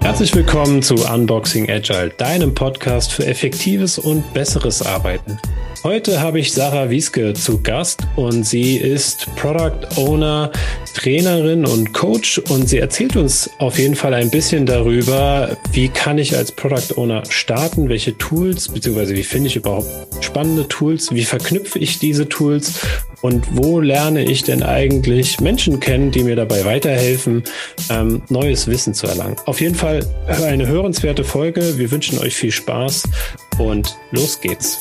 Herzlich willkommen zu Unboxing Agile, deinem Podcast für effektives und besseres Arbeiten. Heute habe ich Sarah Wieske zu Gast und sie ist Product Owner, Trainerin und Coach und sie erzählt uns auf jeden Fall ein bisschen darüber, wie kann ich als Product Owner starten, welche Tools, beziehungsweise wie finde ich überhaupt spannende Tools, wie verknüpfe ich diese Tools und wo lerne ich denn eigentlich Menschen kennen, die mir dabei weiterhelfen, ähm, neues Wissen zu erlangen. Auf jeden Fall eine hörenswerte Folge. Wir wünschen euch viel Spaß und los geht's.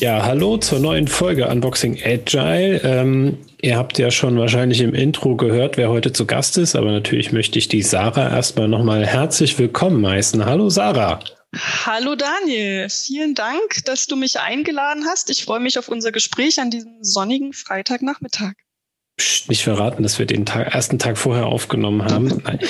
Ja, hallo zur neuen Folge Unboxing Agile. Ähm, ihr habt ja schon wahrscheinlich im Intro gehört, wer heute zu Gast ist, aber natürlich möchte ich die Sarah erstmal nochmal herzlich willkommen heißen. Hallo Sarah. Hallo Daniel, vielen Dank, dass du mich eingeladen hast. Ich freue mich auf unser Gespräch an diesem sonnigen Freitagnachmittag. Psst, nicht verraten, dass wir den Tag, ersten Tag vorher aufgenommen haben. Nein,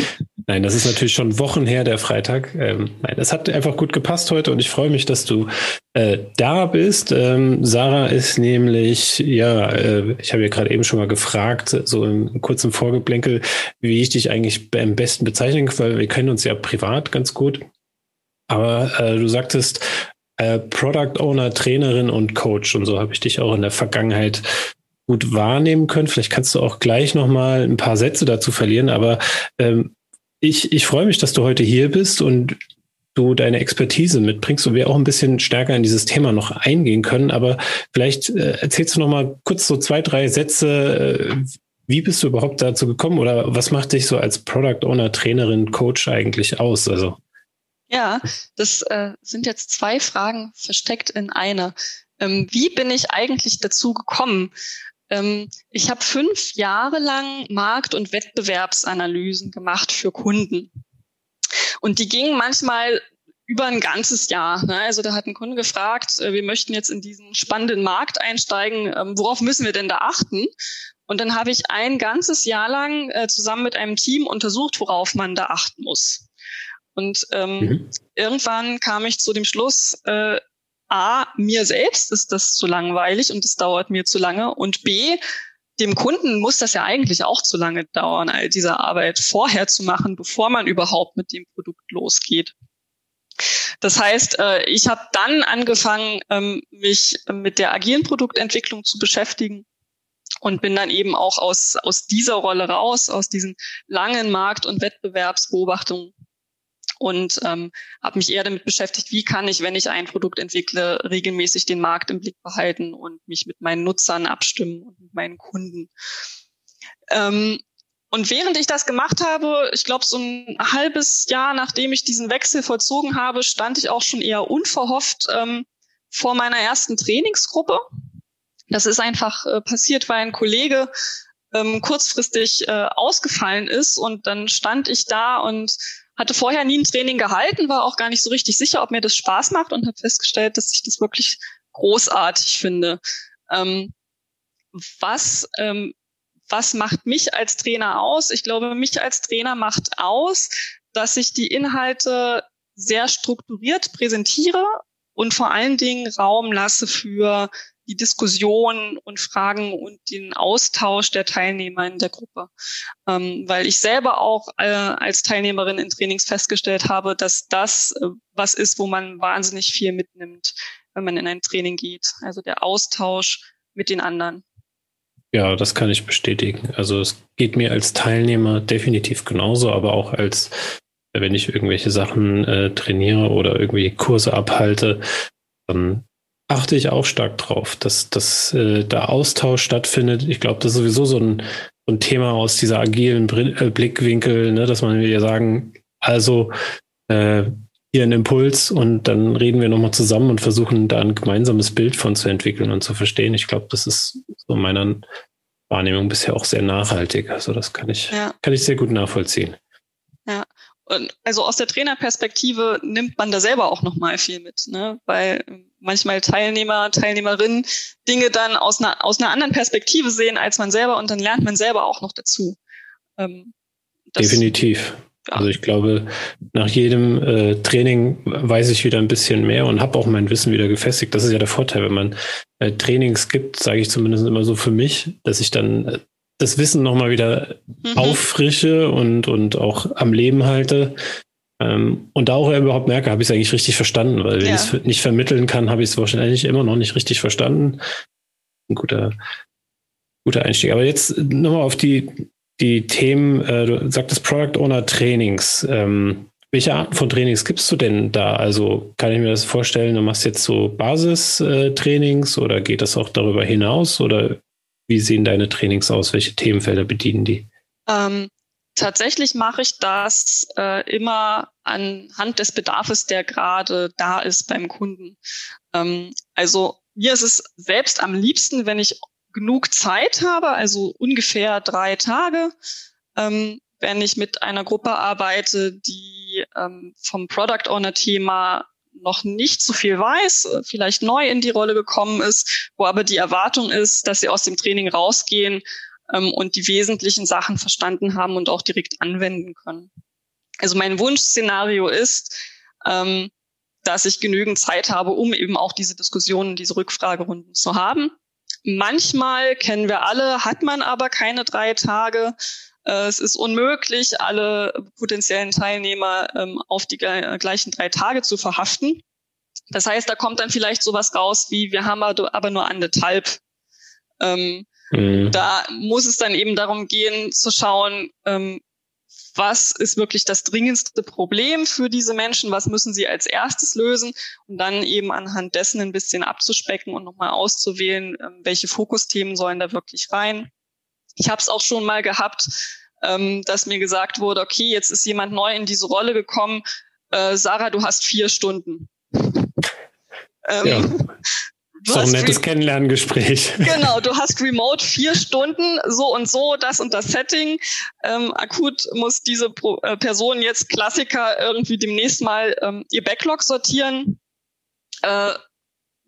nein, das ist natürlich schon Wochen her, der Freitag. Ähm, nein, das hat einfach gut gepasst heute und ich freue mich, dass du äh, da bist. Ähm, Sarah ist nämlich, ja, äh, ich habe ja gerade eben schon mal gefragt, so im kurzen Vorgeblänkel, wie ich dich eigentlich am besten bezeichnen kann, weil wir kennen uns ja privat ganz gut. Aber äh, du sagtest, äh, Product Owner, Trainerin und Coach und so habe ich dich auch in der Vergangenheit gut wahrnehmen können. Vielleicht kannst du auch gleich noch mal ein paar Sätze dazu verlieren, aber ähm, ich, ich freue mich, dass du heute hier bist und du deine Expertise mitbringst und wir auch ein bisschen stärker in dieses Thema noch eingehen können. Aber vielleicht äh, erzählst du noch mal kurz so zwei, drei Sätze. Äh, wie bist du überhaupt dazu gekommen oder was macht dich so als Product Owner, Trainerin, Coach eigentlich aus? Also ja, das äh, sind jetzt zwei Fragen versteckt in einer. Ähm, wie bin ich eigentlich dazu gekommen? Ähm, ich habe fünf Jahre lang Markt- und Wettbewerbsanalysen gemacht für Kunden. Und die gingen manchmal über ein ganzes Jahr. Ne? Also da hat ein Kunde gefragt, äh, wir möchten jetzt in diesen spannenden Markt einsteigen, ähm, worauf müssen wir denn da achten? Und dann habe ich ein ganzes Jahr lang äh, zusammen mit einem Team untersucht, worauf man da achten muss. Und ähm, mhm. irgendwann kam ich zu dem Schluss, äh, A, mir selbst ist das zu langweilig und es dauert mir zu lange. Und B, dem Kunden muss das ja eigentlich auch zu lange dauern, all diese Arbeit vorher zu machen, bevor man überhaupt mit dem Produkt losgeht. Das heißt, äh, ich habe dann angefangen, ähm, mich mit der agilen Produktentwicklung zu beschäftigen und bin dann eben auch aus, aus dieser Rolle raus, aus diesen langen Markt- und Wettbewerbsbeobachtungen und ähm, habe mich eher damit beschäftigt, wie kann ich, wenn ich ein Produkt entwickle, regelmäßig den Markt im Blick behalten und mich mit meinen Nutzern abstimmen und mit meinen Kunden. Ähm, und während ich das gemacht habe, ich glaube, so ein halbes Jahr nachdem ich diesen Wechsel vollzogen habe, stand ich auch schon eher unverhofft ähm, vor meiner ersten Trainingsgruppe. Das ist einfach äh, passiert, weil ein Kollege ähm, kurzfristig äh, ausgefallen ist und dann stand ich da und hatte vorher nie ein Training gehalten, war auch gar nicht so richtig sicher, ob mir das Spaß macht und habe festgestellt, dass ich das wirklich großartig finde. Ähm, was, ähm, was macht mich als Trainer aus? Ich glaube, mich als Trainer macht aus, dass ich die Inhalte sehr strukturiert präsentiere und vor allen Dingen Raum lasse für die Diskussion und Fragen und den Austausch der Teilnehmer in der Gruppe. Ähm, weil ich selber auch äh, als Teilnehmerin in Trainings festgestellt habe, dass das äh, was ist, wo man wahnsinnig viel mitnimmt, wenn man in ein Training geht. Also der Austausch mit den anderen. Ja, das kann ich bestätigen. Also es geht mir als Teilnehmer definitiv genauso, aber auch als wenn ich irgendwelche Sachen äh, trainiere oder irgendwie Kurse abhalte, dann achte ich auch stark drauf, dass, dass äh, da Austausch stattfindet. Ich glaube, das ist sowieso so ein, so ein Thema aus dieser agilen äh, Blickwinkel, ne, dass man ja sagen, also äh, hier ein Impuls und dann reden wir nochmal zusammen und versuchen da ein gemeinsames Bild von zu entwickeln und zu verstehen. Ich glaube, das ist so meiner Wahrnehmung bisher auch sehr nachhaltig. Also das kann ich, ja. kann ich sehr gut nachvollziehen. Ja, und also aus der Trainerperspektive nimmt man da selber auch nochmal viel mit, ne? weil manchmal Teilnehmer, Teilnehmerinnen Dinge dann aus einer, aus einer anderen Perspektive sehen als man selber und dann lernt man selber auch noch dazu. Ähm, Definitiv. Also ich glaube, nach jedem äh, Training weiß ich wieder ein bisschen mehr und habe auch mein Wissen wieder gefestigt. Das ist ja der Vorteil, wenn man äh, Trainings gibt, sage ich zumindest immer so für mich, dass ich dann äh, das Wissen nochmal wieder mhm. auffrische und, und auch am Leben halte. Ähm, und da auch überhaupt merke, habe ich es eigentlich richtig verstanden, weil wenn ja. ich es nicht vermitteln kann, habe ich es wahrscheinlich immer noch nicht richtig verstanden. Ein guter, guter Einstieg. Aber jetzt nochmal auf die die Themen, äh, du sagtest Product Owner Trainings. Ähm, welche Arten von Trainings gibst du denn da? Also kann ich mir das vorstellen, du machst jetzt so Basistrainings äh, oder geht das auch darüber hinaus? Oder wie sehen deine Trainings aus? Welche Themenfelder bedienen die? Ähm, tatsächlich mache ich das äh, immer anhand des Bedarfs, der gerade da ist beim Kunden. Ähm, also mir ist es selbst am liebsten, wenn ich genug Zeit habe, also ungefähr drei Tage, ähm, wenn ich mit einer Gruppe arbeite, die ähm, vom Product Owner Thema noch nicht so viel weiß, vielleicht neu in die Rolle gekommen ist, wo aber die Erwartung ist, dass sie aus dem Training rausgehen ähm, und die wesentlichen Sachen verstanden haben und auch direkt anwenden können. Also mein Wunschszenario ist, ähm, dass ich genügend Zeit habe, um eben auch diese Diskussionen, diese Rückfragerunden zu haben. Manchmal kennen wir alle, hat man aber keine drei Tage. Äh, es ist unmöglich, alle potenziellen Teilnehmer ähm, auf die gleichen drei Tage zu verhaften. Das heißt, da kommt dann vielleicht sowas raus wie, wir haben aber nur anderthalb. Ähm, mhm. Da muss es dann eben darum gehen, zu schauen, ähm, was ist wirklich das dringendste Problem für diese Menschen, was müssen sie als erstes lösen und dann eben anhand dessen ein bisschen abzuspecken und nochmal auszuwählen, ähm, welche Fokusthemen sollen da wirklich rein. Ich habe es auch schon mal gehabt, ähm, dass mir gesagt wurde, okay, jetzt ist jemand neu in diese Rolle gekommen, äh, Sarah, du hast vier Stunden. Ähm, ja. Du so ein nettes Kennenlerngespräch. Genau, du hast remote vier Stunden, so und so, das und das Setting. Ähm, akut muss diese Pro äh, Person jetzt Klassiker irgendwie demnächst mal ähm, ihr Backlog sortieren. Äh,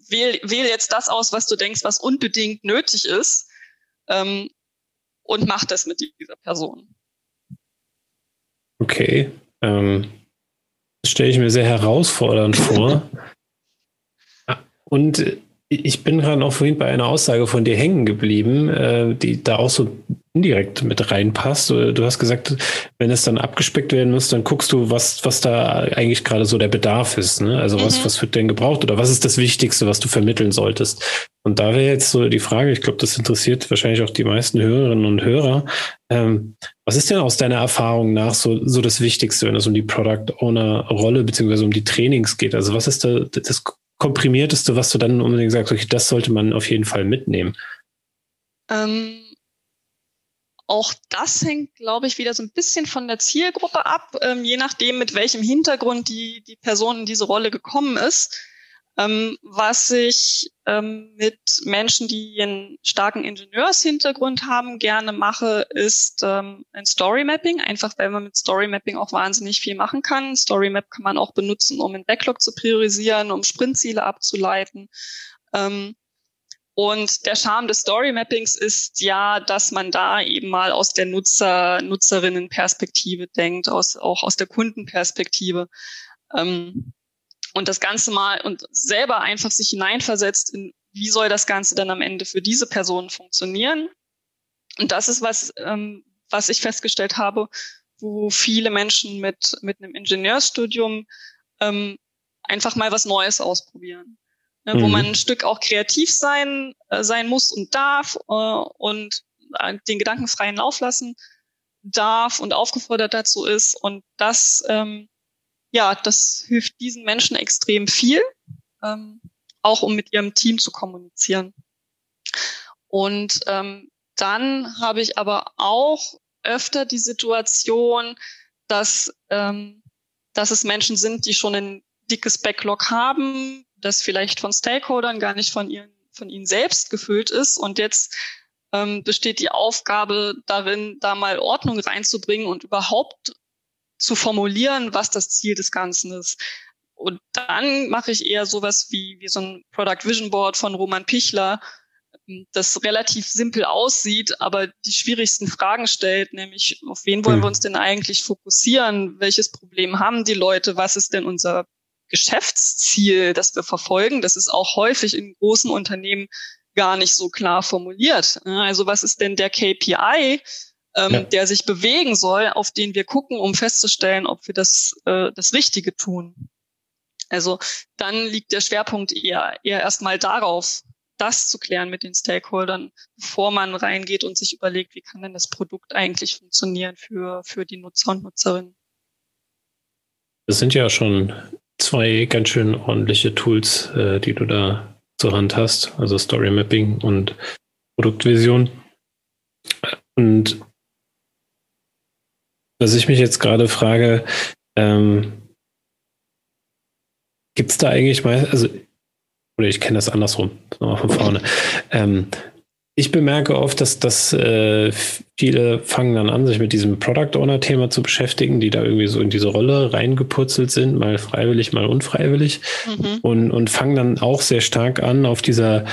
wähl, wähl jetzt das aus, was du denkst, was unbedingt nötig ist. Ähm, und mach das mit dieser Person. Okay. Ähm, das stelle ich mir sehr herausfordernd vor. Und ich bin gerade auch vorhin bei einer Aussage von dir hängen geblieben, äh, die da auch so indirekt mit reinpasst. Du hast gesagt, wenn es dann abgespeckt werden muss, dann guckst du, was, was da eigentlich gerade so der Bedarf ist. Ne? Also mhm. was, was wird denn gebraucht oder was ist das Wichtigste, was du vermitteln solltest? Und da wäre jetzt so die Frage, ich glaube, das interessiert wahrscheinlich auch die meisten Hörerinnen und Hörer. Ähm, was ist denn aus deiner Erfahrung nach so, so das Wichtigste, wenn es um die Product Owner Rolle beziehungsweise um die Trainings geht? Also was ist da das komprimierteste, was du dann unbedingt sagst, okay, das sollte man auf jeden Fall mitnehmen? Ähm, auch das hängt, glaube ich, wieder so ein bisschen von der Zielgruppe ab, ähm, je nachdem, mit welchem Hintergrund die, die Person in diese Rolle gekommen ist. Ähm, was ich ähm, mit Menschen, die einen starken Ingenieurshintergrund haben, gerne mache, ist ähm, ein Story Mapping. Einfach weil man mit Story Mapping auch wahnsinnig viel machen kann. Story Map kann man auch benutzen, um einen Backlog zu priorisieren, um Sprintziele abzuleiten. Ähm, und der Charme des Story Mappings ist ja, dass man da eben mal aus der Nutzer, Nutzerinnenperspektive denkt, aus, auch aus der Kundenperspektive. Ähm, und das Ganze mal und selber einfach sich hineinversetzt in, wie soll das Ganze dann am Ende für diese Person funktionieren. Und das ist was, ähm, was ich festgestellt habe, wo viele Menschen mit, mit einem Ingenieursstudium ähm, einfach mal was Neues ausprobieren. Ne, mhm. Wo man ein Stück auch kreativ sein, äh, sein muss und darf äh, und äh, den Gedanken freien Lauf lassen darf und aufgefordert dazu ist. Und das ähm, ja, das hilft diesen Menschen extrem viel, ähm, auch um mit ihrem Team zu kommunizieren. Und ähm, dann habe ich aber auch öfter die Situation, dass, ähm, dass es Menschen sind, die schon ein dickes Backlog haben, das vielleicht von Stakeholdern gar nicht von, ihren, von ihnen selbst gefüllt ist. Und jetzt ähm, besteht die Aufgabe darin, da mal Ordnung reinzubringen und überhaupt zu formulieren, was das Ziel des Ganzen ist. Und dann mache ich eher sowas wie, wie so ein Product Vision Board von Roman Pichler, das relativ simpel aussieht, aber die schwierigsten Fragen stellt, nämlich auf wen wollen wir hm. uns denn eigentlich fokussieren? Welches Problem haben die Leute? Was ist denn unser Geschäftsziel, das wir verfolgen? Das ist auch häufig in großen Unternehmen gar nicht so klar formuliert. Also was ist denn der KPI, ähm, ja. der sich bewegen soll, auf den wir gucken, um festzustellen, ob wir das, äh, das Richtige tun? Also dann liegt der Schwerpunkt eher, eher erstmal darauf, das zu klären mit den Stakeholdern, bevor man reingeht und sich überlegt, wie kann denn das Produkt eigentlich funktionieren für, für die Nutzer und Nutzerinnen. Das sind ja schon zwei ganz schön ordentliche Tools, äh, die du da zur Hand hast, also Story Mapping und Produktvision. Und was ich mich jetzt gerade frage, ähm, gibt es da eigentlich mal, also oder ich kenne das andersrum, nochmal von vorne. Ähm, ich bemerke oft, dass, dass äh, viele fangen dann an, sich mit diesem Product Owner-Thema zu beschäftigen, die da irgendwie so in diese Rolle reingepurzelt sind, mal freiwillig, mal unfreiwillig. Mhm. Und, und fangen dann auch sehr stark an, auf dieser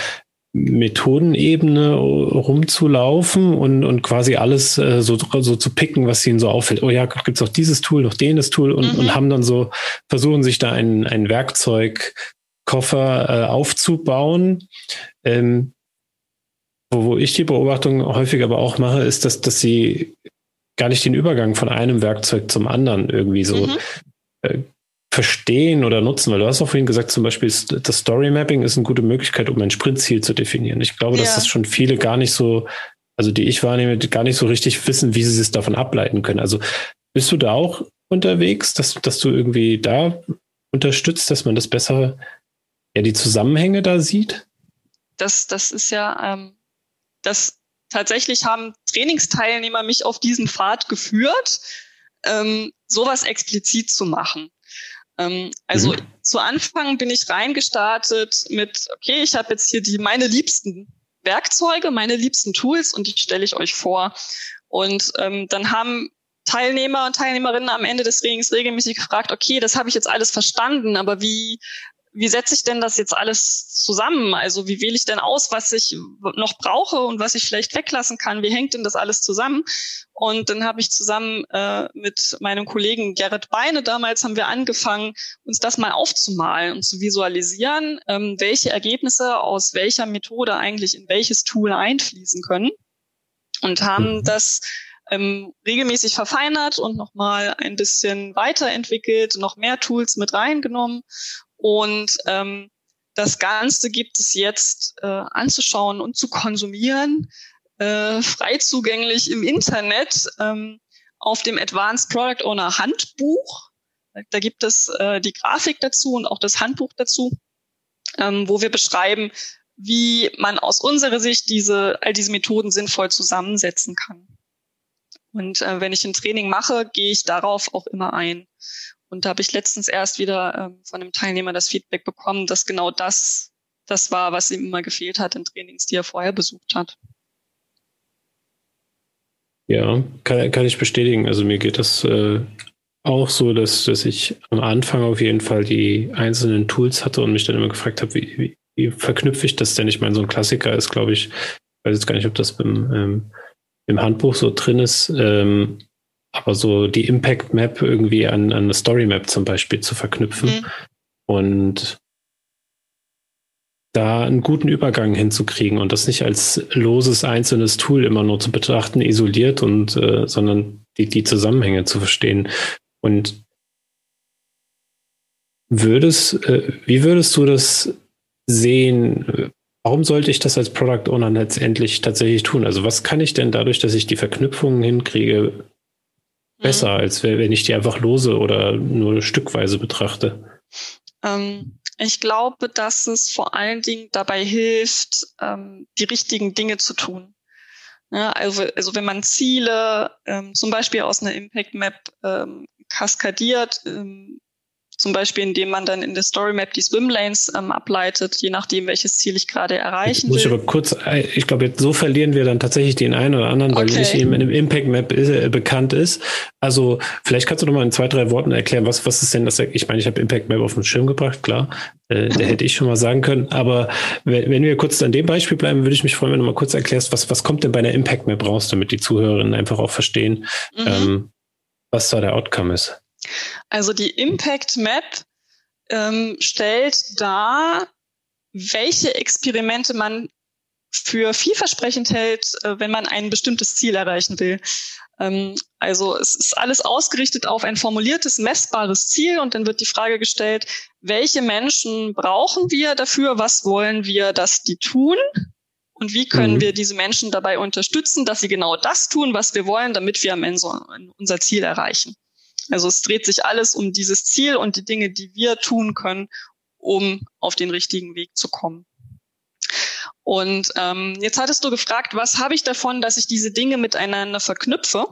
Methodenebene rumzulaufen und, und quasi alles äh, so, so zu picken, was ihnen so auffällt. Oh ja, gibt es auch dieses Tool, noch jenes Tool und, mhm. und haben dann so, versuchen sich da ein, ein Werkzeug Koffer äh, aufzubauen. Ähm, wo, wo ich die Beobachtung häufig aber auch mache, ist, dass, dass sie gar nicht den Übergang von einem Werkzeug zum anderen irgendwie so mhm. äh, verstehen oder nutzen, weil du hast auch vorhin gesagt, zum Beispiel das Story Mapping ist eine gute Möglichkeit, um ein Sprintziel zu definieren. Ich glaube, ja. dass das schon viele gar nicht so, also die ich wahrnehme, gar nicht so richtig wissen, wie sie es davon ableiten können. Also bist du da auch unterwegs, dass, dass du irgendwie da unterstützt, dass man das besser ja die Zusammenhänge da sieht? Das, das ist ja, ähm, das tatsächlich haben Trainingsteilnehmer mich auf diesen Pfad geführt, ähm, sowas explizit zu machen. Ähm, also mhm. zu Anfang bin ich reingestartet mit, okay, ich habe jetzt hier die meine liebsten Werkzeuge, meine liebsten Tools und die stelle ich euch vor. Und ähm, dann haben Teilnehmer und Teilnehmerinnen am Ende des Trainings regelmäßig gefragt, okay, das habe ich jetzt alles verstanden, aber wie, wie setze ich denn das jetzt alles zusammen? Also wie wähle ich denn aus, was ich noch brauche und was ich vielleicht weglassen kann? Wie hängt denn das alles zusammen? Und dann habe ich zusammen äh, mit meinem Kollegen Gerrit Beine damals haben wir angefangen, uns das mal aufzumalen und zu visualisieren, ähm, welche Ergebnisse aus welcher Methode eigentlich in welches Tool einfließen können. Und haben mhm. das ähm, regelmäßig verfeinert und nochmal ein bisschen weiterentwickelt, noch mehr Tools mit reingenommen und ähm, das Ganze gibt es jetzt äh, anzuschauen und zu konsumieren, äh, frei zugänglich im Internet ähm, auf dem Advanced Product Owner Handbuch. Da gibt es äh, die Grafik dazu und auch das Handbuch dazu, ähm, wo wir beschreiben, wie man aus unserer Sicht diese, all diese Methoden sinnvoll zusammensetzen kann. Und äh, wenn ich ein Training mache, gehe ich darauf auch immer ein. Und da habe ich letztens erst wieder ähm, von einem Teilnehmer das Feedback bekommen, dass genau das das war, was ihm immer gefehlt hat in Trainings, die er vorher besucht hat. Ja, kann, kann ich bestätigen. Also mir geht das äh, auch so, dass, dass ich am Anfang auf jeden Fall die einzelnen Tools hatte und mich dann immer gefragt habe, wie, wie, wie verknüpfe ich das denn? Ich meine, so ein Klassiker ist, glaube ich, ich weiß jetzt gar nicht, ob das beim, ähm, im Handbuch so drin ist, ähm, aber so die Impact Map irgendwie an, an eine Story Map zum Beispiel zu verknüpfen mhm. und da einen guten Übergang hinzukriegen und das nicht als loses einzelnes Tool immer nur zu betrachten, isoliert und äh, sondern die, die Zusammenhänge zu verstehen. Und würdest, äh, wie würdest du das sehen? Warum sollte ich das als Product Owner letztendlich tatsächlich tun? Also was kann ich denn dadurch, dass ich die Verknüpfungen hinkriege, besser, mhm. als wenn ich die einfach lose oder nur stückweise betrachte? Ähm, ich glaube, dass es vor allen Dingen dabei hilft, ähm, die richtigen Dinge zu tun. Ja, also, also wenn man Ziele ähm, zum Beispiel aus einer Impact Map ähm, kaskadiert, ähm, zum Beispiel indem man dann in der Story Map die Swimlanes ähm, ableitet, je nachdem, welches Ziel ich gerade erreichen muss will. Ich aber kurz, äh, ich glaube, so verlieren wir dann tatsächlich den einen oder anderen, weil okay. nicht eben in dem Impact Map ist, äh, bekannt ist. Also vielleicht kannst du noch mal in zwei, drei Worten erklären, was, was ist denn das? Ich meine, ich habe Impact Map auf den Schirm gebracht, klar. Äh, der hätte ich schon mal sagen können. Aber wenn, wenn wir kurz an dem Beispiel bleiben, würde ich mich freuen, wenn du mal kurz erklärst, was, was kommt denn bei einer Impact Map raus, damit die Zuhörerinnen einfach auch verstehen, mhm. ähm, was da der Outcome ist. Also die Impact Map ähm, stellt dar, welche Experimente man für vielversprechend hält, äh, wenn man ein bestimmtes Ziel erreichen will. Ähm, also es ist alles ausgerichtet auf ein formuliertes, messbares Ziel und dann wird die Frage gestellt, welche Menschen brauchen wir dafür, was wollen wir, dass die tun und wie können mhm. wir diese Menschen dabei unterstützen, dass sie genau das tun, was wir wollen, damit wir am Ende unser Ziel erreichen. Also es dreht sich alles um dieses Ziel und die Dinge, die wir tun können, um auf den richtigen Weg zu kommen. Und ähm, jetzt hattest du gefragt, was habe ich davon, dass ich diese Dinge miteinander verknüpfe?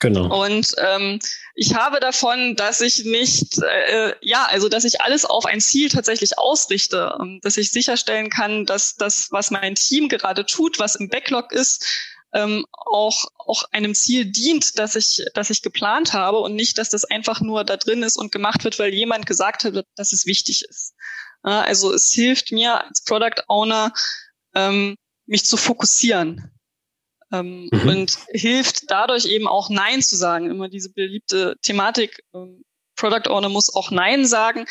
Genau. Und ähm, ich habe davon, dass ich nicht, äh, ja, also dass ich alles auf ein Ziel tatsächlich ausrichte, ähm, dass ich sicherstellen kann, dass das, was mein Team gerade tut, was im Backlog ist, ähm, auch, auch einem Ziel dient, das ich, das ich geplant habe und nicht, dass das einfach nur da drin ist und gemacht wird, weil jemand gesagt hat, dass es wichtig ist. Ja, also es hilft mir als Product Owner, ähm, mich zu fokussieren. Ähm, mhm. Und hilft dadurch eben auch Nein zu sagen. Immer diese beliebte Thematik, ähm, Product Owner muss auch Nein sagen.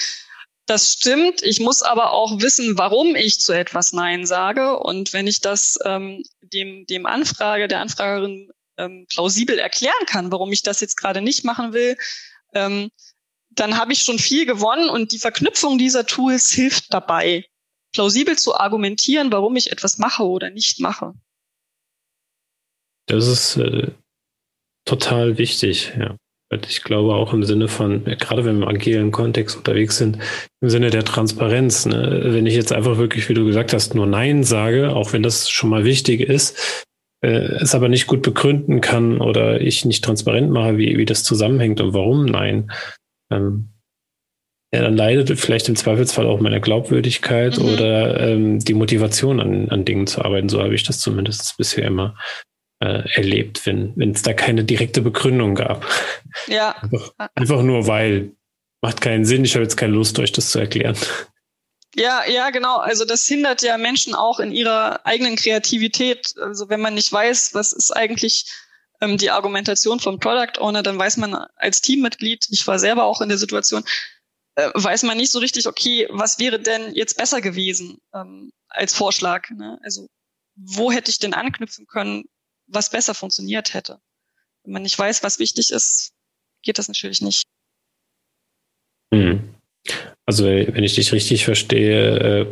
Das stimmt. Ich muss aber auch wissen, warum ich zu etwas Nein sage. Und wenn ich das ähm, dem, dem Anfrage, der Anfragerin ähm, plausibel erklären kann, warum ich das jetzt gerade nicht machen will, ähm, dann habe ich schon viel gewonnen und die Verknüpfung dieser Tools hilft dabei, plausibel zu argumentieren, warum ich etwas mache oder nicht mache. Das ist äh, total wichtig, ja. Ich glaube auch im Sinne von, gerade wenn wir im agilen Kontext unterwegs sind, im Sinne der Transparenz. Ne? Wenn ich jetzt einfach wirklich, wie du gesagt hast, nur Nein sage, auch wenn das schon mal wichtig ist, äh, es aber nicht gut begründen kann oder ich nicht transparent mache, wie, wie das zusammenhängt und warum Nein, ähm, ja, dann leidet vielleicht im Zweifelsfall auch meine Glaubwürdigkeit mhm. oder ähm, die Motivation an, an Dingen zu arbeiten. So habe ich das zumindest bisher immer äh, erlebt, wenn es da keine direkte Begründung gab. Ja. Einfach, einfach nur weil macht keinen Sinn. Ich habe jetzt keine Lust, euch das zu erklären. Ja, ja, genau. Also das hindert ja Menschen auch in ihrer eigenen Kreativität. Also wenn man nicht weiß, was ist eigentlich ähm, die Argumentation vom Product Owner, dann weiß man als Teammitglied, ich war selber auch in der Situation, äh, weiß man nicht so richtig, okay, was wäre denn jetzt besser gewesen ähm, als Vorschlag? Ne? Also wo hätte ich denn anknüpfen können? Was besser funktioniert hätte. Wenn man nicht weiß, was wichtig ist, geht das natürlich nicht. Hm. Also wenn ich dich richtig verstehe, äh,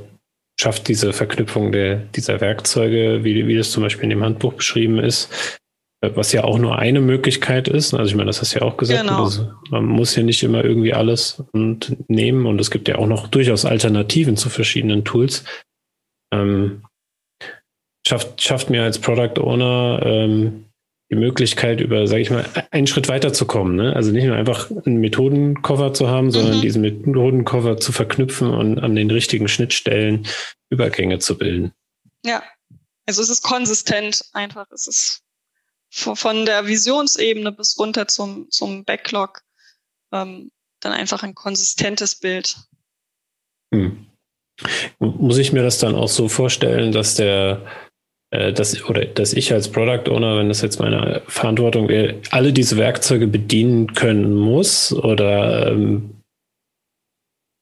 schafft diese Verknüpfung der, dieser Werkzeuge, wie, wie das zum Beispiel in dem Handbuch beschrieben ist, äh, was ja auch nur eine Möglichkeit ist. Also ich meine, das hast du ja auch gesagt. Genau. Also man muss ja nicht immer irgendwie alles und nehmen und es gibt ja auch noch durchaus Alternativen zu verschiedenen Tools. Ähm, schafft, schafft mir als Product Owner ähm, die Möglichkeit, über, sage ich mal, einen Schritt weiterzukommen. Ne? Also nicht nur einfach einen Methodenkoffer zu haben, sondern mhm. diesen Methodenkoffer zu verknüpfen und an den richtigen Schnittstellen Übergänge zu bilden. Ja, also es ist konsistent einfach. Es ist von der Visionsebene bis runter zum, zum Backlog ähm, dann einfach ein konsistentes Bild. Hm. Muss ich mir das dann auch so vorstellen, dass der dass, oder dass ich als Product Owner, wenn das jetzt meine Verantwortung wäre, alle diese Werkzeuge bedienen können muss oder ähm,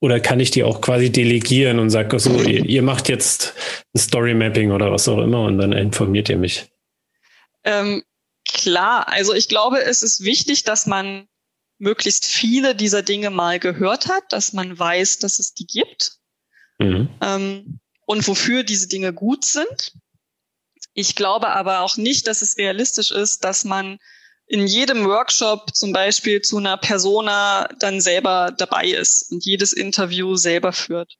oder kann ich die auch quasi delegieren und sage so, ihr, ihr, macht jetzt ein Story Mapping oder was auch immer und dann informiert ihr mich? Ähm, klar, also ich glaube, es ist wichtig, dass man möglichst viele dieser Dinge mal gehört hat, dass man weiß, dass es die gibt mhm. ähm, und wofür diese Dinge gut sind. Ich glaube aber auch nicht, dass es realistisch ist, dass man in jedem Workshop zum Beispiel zu einer Persona dann selber dabei ist und jedes Interview selber führt.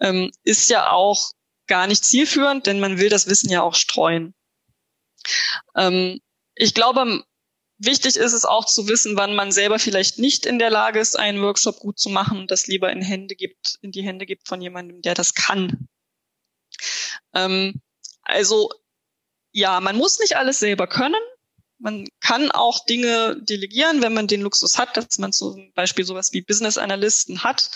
Ähm, ist ja auch gar nicht zielführend, denn man will das Wissen ja auch streuen. Ähm, ich glaube, wichtig ist es auch zu wissen, wann man selber vielleicht nicht in der Lage ist, einen Workshop gut zu machen und das lieber in Hände gibt, in die Hände gibt von jemandem, der das kann. Ähm, also ja, man muss nicht alles selber können. Man kann auch Dinge delegieren, wenn man den Luxus hat, dass man zum Beispiel sowas wie Business Analysten hat,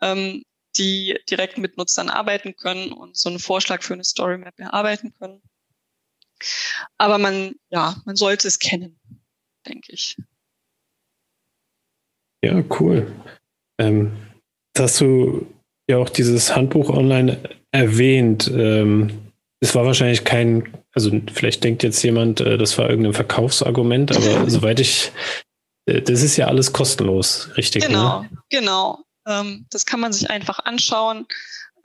ähm, die direkt mit Nutzern arbeiten können und so einen Vorschlag für eine Story Map erarbeiten können. Aber man, ja, man sollte es kennen denke ich. Ja, cool. Ähm, hast du ja auch dieses Handbuch online erwähnt. Ähm, es war wahrscheinlich kein, also vielleicht denkt jetzt jemand, äh, das war irgendein Verkaufsargument, aber soweit ich, äh, das ist ja alles kostenlos, richtig? Genau, ne? genau. Ähm, das kann man sich einfach anschauen.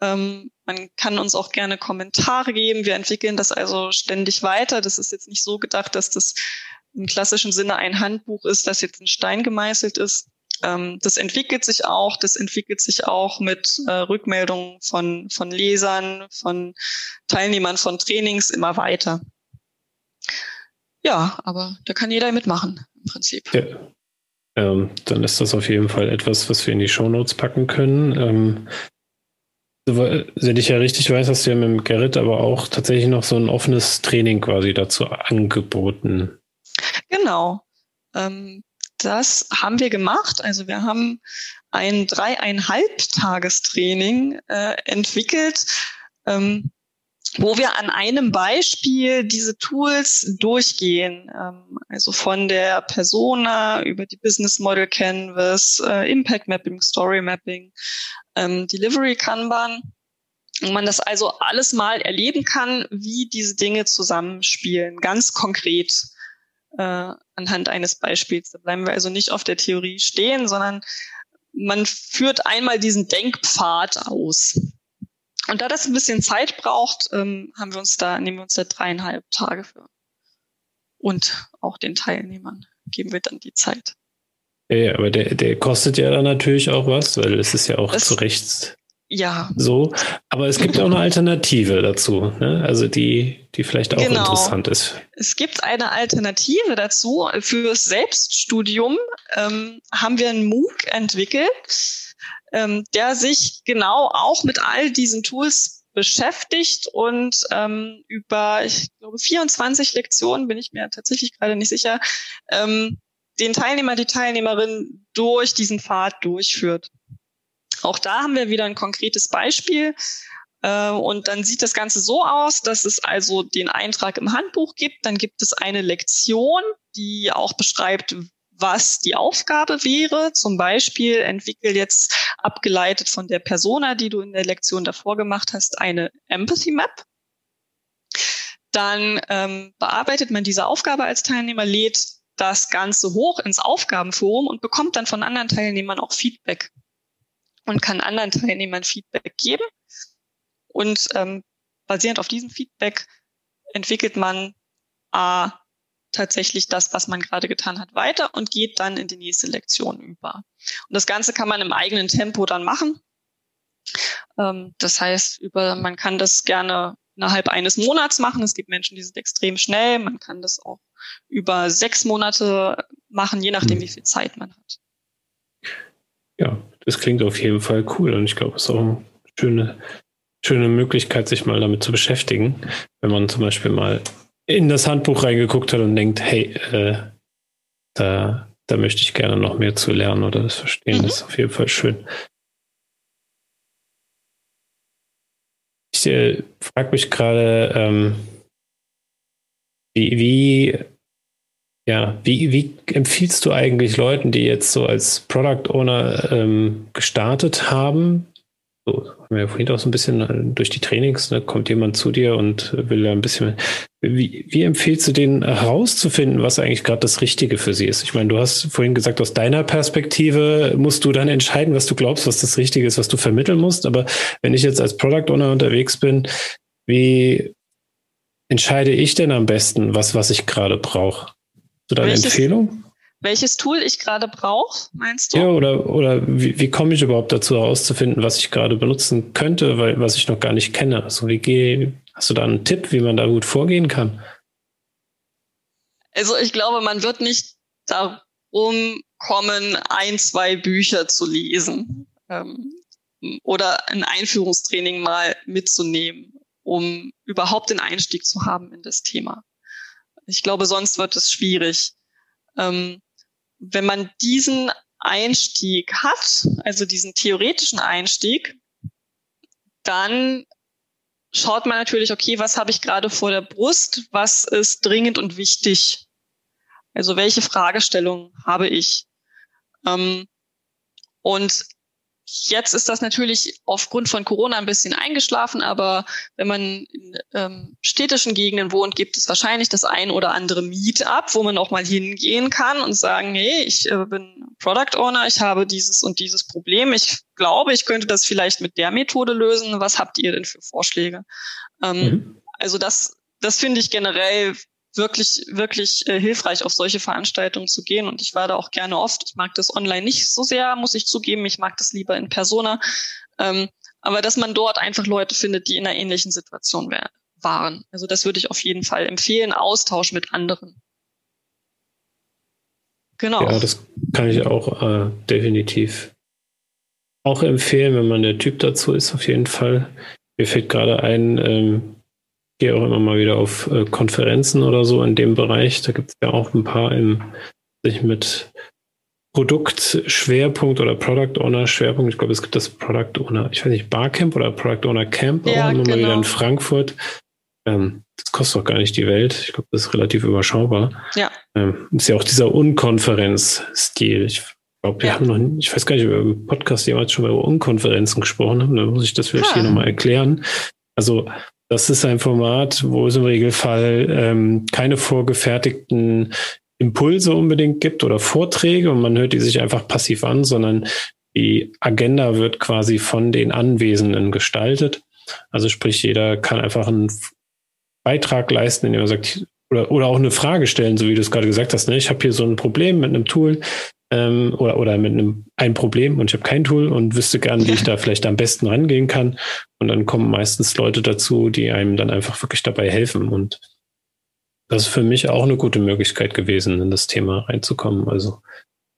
Ähm, man kann uns auch gerne Kommentare geben. Wir entwickeln das also ständig weiter. Das ist jetzt nicht so gedacht, dass das im klassischen Sinne ein Handbuch ist, das jetzt in Stein gemeißelt ist. Ähm, das entwickelt sich auch, das entwickelt sich auch mit äh, Rückmeldungen von, von Lesern, von Teilnehmern von Trainings immer weiter. Ja, aber da kann jeder mitmachen im Prinzip. Ja. Ähm, dann ist das auf jeden Fall etwas, was wir in die Shownotes packen können. Ähm, wenn ich ja richtig weiß, hast du ja mit Gerrit aber auch tatsächlich noch so ein offenes Training quasi dazu angeboten. Genau. Ähm, das haben wir gemacht. Also wir haben ein dreieinhalb Tagestraining äh, entwickelt, ähm, wo wir an einem Beispiel diese Tools durchgehen. Ähm, also von der Persona über die Business Model Canvas, äh, Impact Mapping, Story Mapping, ähm, Delivery Kanban. Und man das also alles mal erleben kann, wie diese Dinge zusammenspielen, ganz konkret äh, anhand eines Beispiels. Da bleiben wir also nicht auf der Theorie stehen, sondern man führt einmal diesen Denkpfad aus. Und da das ein bisschen Zeit braucht, ähm, haben wir uns da, nehmen wir uns da dreieinhalb Tage für. Und auch den Teilnehmern geben wir dann die Zeit. Ja, aber der, der kostet ja dann natürlich auch was, weil es ist ja auch das, zu Recht ja. So, aber es gibt auch eine Alternative dazu, ne? also die, die vielleicht auch genau. interessant ist. Es gibt eine Alternative dazu. Fürs Selbststudium ähm, haben wir einen MOOC entwickelt, ähm, der sich genau auch mit all diesen Tools beschäftigt und ähm, über, ich glaube, 24 Lektionen, bin ich mir tatsächlich gerade nicht sicher, ähm, den Teilnehmer, die Teilnehmerin durch diesen Pfad durchführt. Auch da haben wir wieder ein konkretes Beispiel. Äh, und dann sieht das Ganze so aus, dass es also den Eintrag im Handbuch gibt. Dann gibt es eine Lektion, die auch beschreibt, was die Aufgabe wäre. Zum Beispiel entwickel jetzt abgeleitet von der Persona, die du in der Lektion davor gemacht hast, eine Empathy Map. Dann ähm, bearbeitet man diese Aufgabe als Teilnehmer, lädt das Ganze hoch ins Aufgabenforum und bekommt dann von anderen Teilnehmern auch Feedback und kann anderen Teilnehmern Feedback geben. Und ähm, basierend auf diesem Feedback entwickelt man A, tatsächlich das, was man gerade getan hat, weiter und geht dann in die nächste Lektion über. Und das Ganze kann man im eigenen Tempo dann machen. Ähm, das heißt, über, man kann das gerne innerhalb eines Monats machen. Es gibt Menschen, die sind extrem schnell. Man kann das auch über sechs Monate machen, je nachdem, hm. wie viel Zeit man hat. Ja, das klingt auf jeden Fall cool und ich glaube, es ist auch eine schöne, schöne Möglichkeit, sich mal damit zu beschäftigen, wenn man zum Beispiel mal in das Handbuch reingeguckt hat und denkt, hey, äh, da, da möchte ich gerne noch mehr zu lernen oder das verstehen. Mhm. Das ist auf jeden Fall schön. Ich äh, frage mich gerade, ähm, wie, wie ja, wie, wie empfiehlst du eigentlich Leuten, die jetzt so als Product Owner ähm, gestartet haben? So haben wir ja vorhin auch so ein bisschen äh, durch die Trainings, ne, kommt jemand zu dir und will da ein bisschen. Wie, wie empfiehlst du denen herauszufinden, was eigentlich gerade das Richtige für sie ist? Ich meine, du hast vorhin gesagt, aus deiner Perspektive musst du dann entscheiden, was du glaubst, was das Richtige ist, was du vermitteln musst. Aber wenn ich jetzt als Product Owner unterwegs bin, wie entscheide ich denn am besten, was, was ich gerade brauche? Du da eine welches, Empfehlung? Welches Tool ich gerade brauche, meinst du? Ja, oder, oder wie, wie komme ich überhaupt dazu herauszufinden, was ich gerade benutzen könnte, weil was ich noch gar nicht kenne? Also wie gehe, hast du da einen Tipp, wie man da gut vorgehen kann? Also ich glaube, man wird nicht darum kommen, ein, zwei Bücher zu lesen ähm, oder ein Einführungstraining mal mitzunehmen, um überhaupt den Einstieg zu haben in das Thema. Ich glaube, sonst wird es schwierig. Ähm, wenn man diesen Einstieg hat, also diesen theoretischen Einstieg, dann schaut man natürlich, okay, was habe ich gerade vor der Brust? Was ist dringend und wichtig? Also welche Fragestellungen habe ich? Ähm, und Jetzt ist das natürlich aufgrund von Corona ein bisschen eingeschlafen, aber wenn man in ähm, städtischen Gegenden wohnt, gibt es wahrscheinlich das ein oder andere Meetup, wo man auch mal hingehen kann und sagen, hey, ich äh, bin Product Owner, ich habe dieses und dieses Problem. Ich glaube, ich könnte das vielleicht mit der Methode lösen. Was habt ihr denn für Vorschläge? Ähm, mhm. Also das, das finde ich generell wirklich, wirklich äh, hilfreich, auf solche Veranstaltungen zu gehen. Und ich war da auch gerne oft. Ich mag das online nicht so sehr, muss ich zugeben. Ich mag das lieber in Persona. Ähm, aber dass man dort einfach Leute findet, die in einer ähnlichen Situation waren. Also das würde ich auf jeden Fall empfehlen. Austausch mit anderen. Genau. Ja, das kann ich auch äh, definitiv auch empfehlen, wenn man der Typ dazu ist, auf jeden Fall. Mir fällt gerade ein, ähm, gehe auch immer mal wieder auf äh, Konferenzen oder so in dem Bereich. Da gibt es ja auch ein paar im sich mit Produktschwerpunkt oder Product Owner Schwerpunkt. Ich glaube, es gibt das Product Owner, ich weiß nicht, Barcamp oder Product Owner Camp ja, auch immer genau. mal wieder in Frankfurt. Ähm, das kostet doch gar nicht die Welt. Ich glaube, das ist relativ überschaubar. Ja. Ähm, ist ja auch dieser Unkonferenz-Stil. Ich glaube, wir ja. haben noch, ich weiß gar nicht, ob wir im Podcast jemals schon mal über Unkonferenzen gesprochen haben. Da muss ich das vielleicht ja. hier nochmal erklären. Also das ist ein Format, wo es im Regelfall ähm, keine vorgefertigten Impulse unbedingt gibt oder Vorträge und man hört die sich einfach passiv an, sondern die Agenda wird quasi von den Anwesenden gestaltet. Also sprich, jeder kann einfach einen Beitrag leisten, indem er sagt, oder, oder auch eine Frage stellen, so wie du es gerade gesagt hast. Ne? Ich habe hier so ein Problem mit einem Tool ähm, oder, oder mit einem ein Problem und ich habe kein Tool und wüsste gern, wie ich da vielleicht am besten rangehen kann. Und dann kommen meistens Leute dazu, die einem dann einfach wirklich dabei helfen. Und das ist für mich auch eine gute Möglichkeit gewesen, in das Thema reinzukommen. Also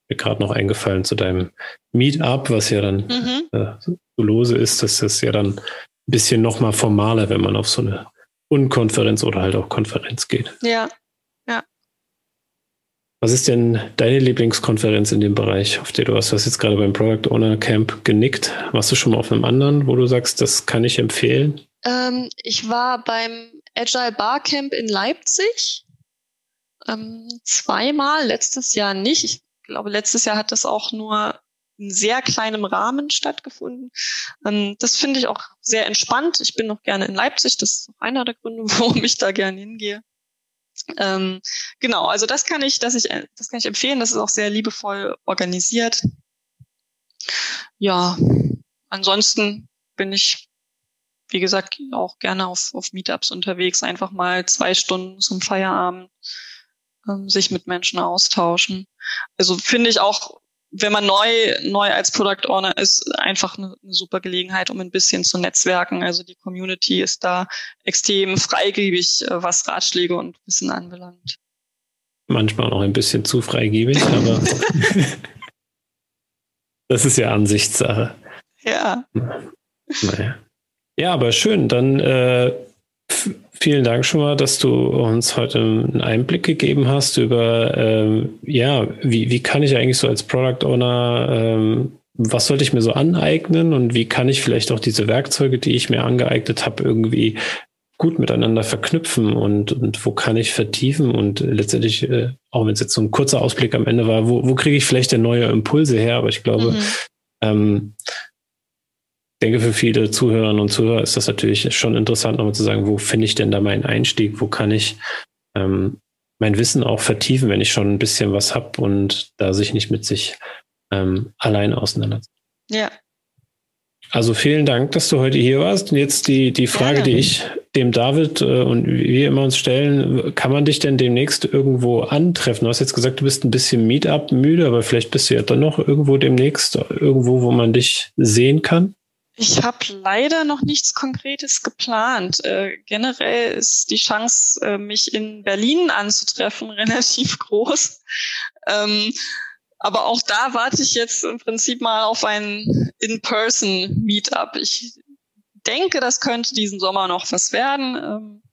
mir gerade noch eingefallen zu deinem Meetup, was ja dann mhm. äh, so lose ist, dass das ja dann ein bisschen noch mal formaler, wenn man auf so eine Unkonferenz oder halt auch Konferenz geht. Ja, was ist denn deine Lieblingskonferenz in dem Bereich, auf der du warst? Du hast jetzt gerade beim Product Owner Camp genickt. Warst du schon mal auf einem anderen, wo du sagst, das kann ich empfehlen? Ähm, ich war beim Agile Barcamp in Leipzig. Ähm, zweimal, letztes Jahr nicht. Ich glaube, letztes Jahr hat das auch nur in sehr kleinem Rahmen stattgefunden. Ähm, das finde ich auch sehr entspannt. Ich bin noch gerne in Leipzig. Das ist auch einer der Gründe, warum ich da gerne hingehe. Ähm, genau, also das kann ich, dass ich, das kann ich empfehlen. Das ist auch sehr liebevoll organisiert. Ja, ansonsten bin ich, wie gesagt, auch gerne auf, auf Meetups unterwegs. Einfach mal zwei Stunden zum Feierabend ähm, sich mit Menschen austauschen. Also finde ich auch wenn man neu, neu als Product Owner ist, einfach eine, eine, super Gelegenheit, um ein bisschen zu netzwerken. Also die Community ist da extrem freigebig, äh, was Ratschläge und Wissen anbelangt. Manchmal auch ein bisschen zu freigebig, aber das ist ja Ansichtssache. Ja. Naja. Ja, aber schön. Dann äh, Vielen Dank schon mal, dass du uns heute einen Einblick gegeben hast über, ähm, ja, wie, wie kann ich eigentlich so als Product Owner, ähm, was sollte ich mir so aneignen und wie kann ich vielleicht auch diese Werkzeuge, die ich mir angeeignet habe, irgendwie gut miteinander verknüpfen und, und wo kann ich vertiefen und letztendlich, äh, auch wenn es jetzt so ein kurzer Ausblick am Ende war, wo, wo kriege ich vielleicht denn neue Impulse her? Aber ich glaube, mhm. ähm, denke, für viele Zuhörerinnen und Zuhörer ist das natürlich schon interessant, nochmal zu sagen, wo finde ich denn da meinen Einstieg? Wo kann ich ähm, mein Wissen auch vertiefen, wenn ich schon ein bisschen was habe und da sich nicht mit sich ähm, allein auseinandersetzt? Ja. Also vielen Dank, dass du heute hier warst. Und jetzt die, die Frage, ja. die ich dem David äh, und wir immer uns stellen, kann man dich denn demnächst irgendwo antreffen? Du hast jetzt gesagt, du bist ein bisschen Meetup müde, aber vielleicht bist du ja dann noch irgendwo demnächst, irgendwo, wo man dich sehen kann. Ich habe leider noch nichts Konkretes geplant. Äh, generell ist die Chance, äh, mich in Berlin anzutreffen, relativ groß. Ähm, aber auch da warte ich jetzt im Prinzip mal auf ein In-Person-Meetup. Ich denke, das könnte diesen Sommer noch was werden, ähm,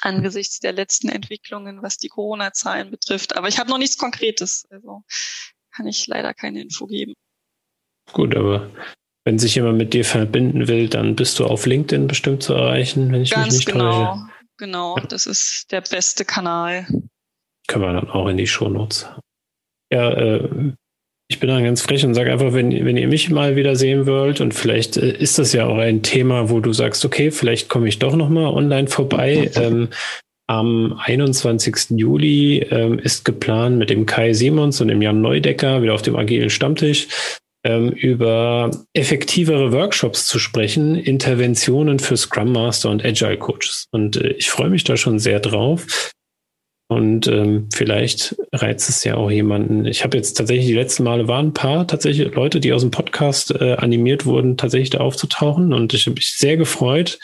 angesichts der letzten Entwicklungen, was die Corona-Zahlen betrifft. Aber ich habe noch nichts Konkretes. Also kann ich leider keine Info geben. Gut, aber wenn sich jemand mit dir verbinden will, dann bist du auf LinkedIn bestimmt zu erreichen, wenn ich Ganz mich nicht genau, täusche. Genau, ja. das ist der beste Kanal. Können wir dann auch in die Shownotes. Ja, äh, ich bin dann ganz frech und sage einfach, wenn, wenn ihr mich mal wieder sehen wollt und vielleicht äh, ist das ja auch ein Thema, wo du sagst, okay, vielleicht komme ich doch nochmal online vorbei. Ähm, am 21. Juli ähm, ist geplant mit dem Kai Simons und dem Jan Neudecker wieder auf dem agilen Stammtisch ähm, über effektivere Workshops zu sprechen, Interventionen für Scrum Master und Agile Coaches. Und äh, ich freue mich da schon sehr drauf. Und ähm, vielleicht reizt es ja auch jemanden. Ich habe jetzt tatsächlich die letzten Male waren ein paar tatsächlich Leute, die aus dem Podcast äh, animiert wurden, tatsächlich da aufzutauchen. Und ich habe mich sehr gefreut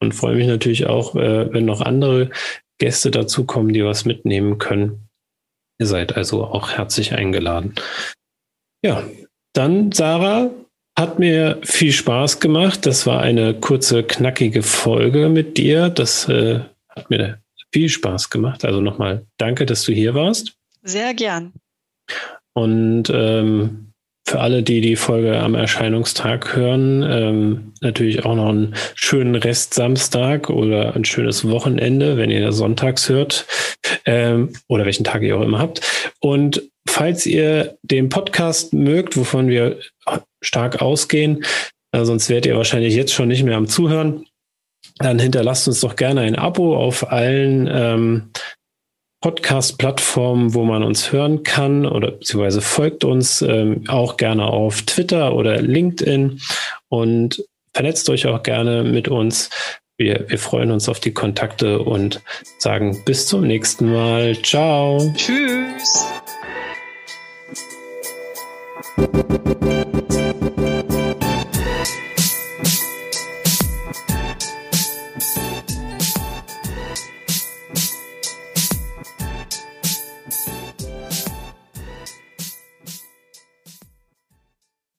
und freue mich natürlich auch, äh, wenn noch andere Gäste dazukommen, die was mitnehmen können. Ihr seid also auch herzlich eingeladen. Ja, dann, Sarah, hat mir viel Spaß gemacht. Das war eine kurze, knackige Folge mit dir. Das äh, hat mir viel Spaß gemacht. Also nochmal danke, dass du hier warst. Sehr gern. Und ähm, für alle, die die Folge am Erscheinungstag hören, ähm, natürlich auch noch einen schönen Rest Samstag oder ein schönes Wochenende, wenn ihr sonntags hört ähm, oder welchen Tag ihr auch immer habt. Und falls ihr den Podcast mögt, wovon wir stark ausgehen, äh, sonst werdet ihr wahrscheinlich jetzt schon nicht mehr am Zuhören, dann hinterlasst uns doch gerne ein Abo auf allen ähm, Podcast-Plattformen, wo man uns hören kann oder beziehungsweise folgt uns ähm, auch gerne auf Twitter oder LinkedIn und vernetzt euch auch gerne mit uns. Wir, wir freuen uns auf die Kontakte und sagen bis zum nächsten Mal. Ciao. Tschüss. Thank you.